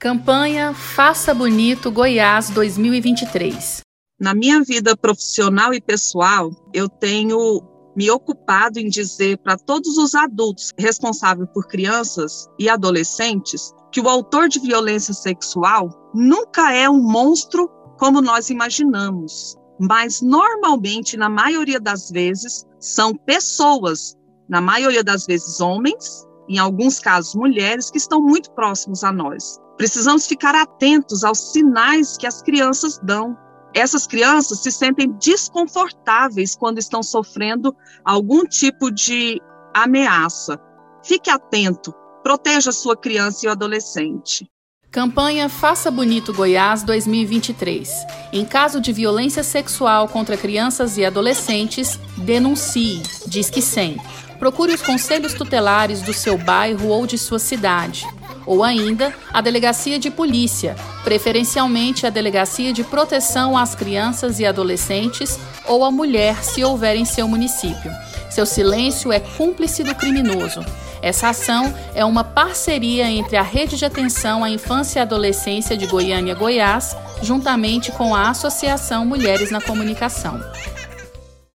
Campanha Faça Bonito Goiás 2023. Na minha vida profissional e pessoal, eu tenho me ocupado em dizer para todos os adultos responsáveis por crianças e adolescentes que o autor de violência sexual nunca é um monstro como nós imaginamos, mas normalmente, na maioria das vezes, são pessoas, na maioria das vezes homens, em alguns casos mulheres, que estão muito próximos a nós. Precisamos ficar atentos aos sinais que as crianças dão. Essas crianças se sentem desconfortáveis quando estão sofrendo algum tipo de ameaça. Fique atento, proteja sua criança e o adolescente. Campanha Faça Bonito Goiás 2023. Em caso de violência sexual contra crianças e adolescentes, denuncie. Diz que 100. Procure os conselhos tutelares do seu bairro ou de sua cidade ou ainda a delegacia de polícia, preferencialmente a delegacia de proteção às crianças e adolescentes ou à mulher, se houver em seu município. Seu silêncio é cúmplice do criminoso. Essa ação é uma parceria entre a Rede de Atenção à Infância e Adolescência de Goiânia, Goiás, juntamente com a Associação Mulheres na Comunicação.